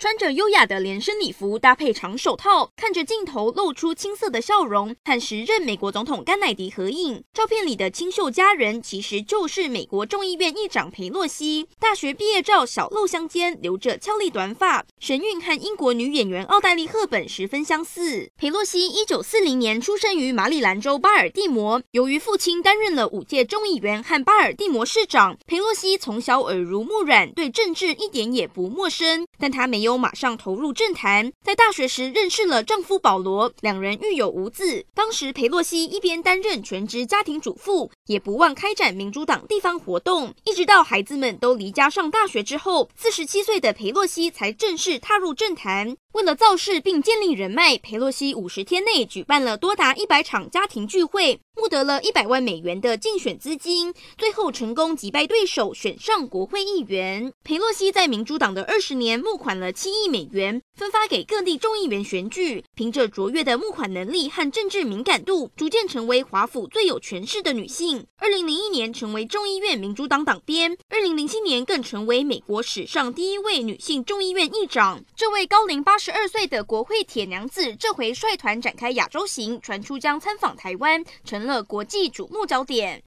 穿着优雅的连身礼服，搭配长手套，看着镜头露出青涩的笑容，和时任美国总统甘乃迪合影。照片里的清秀佳人，其实就是美国众议院议长裴洛西。大学毕业照小露香肩，留着俏丽短发，神韵和英国女演员奥黛丽·赫本十分相似。裴洛西一九四零年出生于马里兰州巴尔的摩，由于父亲担任了五届众议员和巴尔的摩市长，裴洛西从小耳濡目染，对政治一点也不陌生。但她没有。马上投入政坛，在大学时认识了丈夫保罗，两人育有五子。当时裴洛西一边担任全职家庭主妇，也不忘开展民主党地方活动。一直到孩子们都离家上大学之后，四十七岁的裴洛西才正式踏入政坛。为了造势并建立人脉，佩洛西五十天内举办了多达一百场家庭聚会，募得了一百万美元的竞选资金，最后成功击败对手，选上国会议员。佩洛西在民主党的二十年募款了七亿美元，分发给各地众议员选举。凭着卓越的募款能力和政治敏感度，逐渐成为华府最有权势的女性。二零零一年成为众议院民主党党鞭，二零零七年更成为美国史上第一位女性众议院议长。这位高龄八十二岁的国会铁娘子，这回率团展开亚洲行，传出将参访台湾，成了国际瞩目焦点。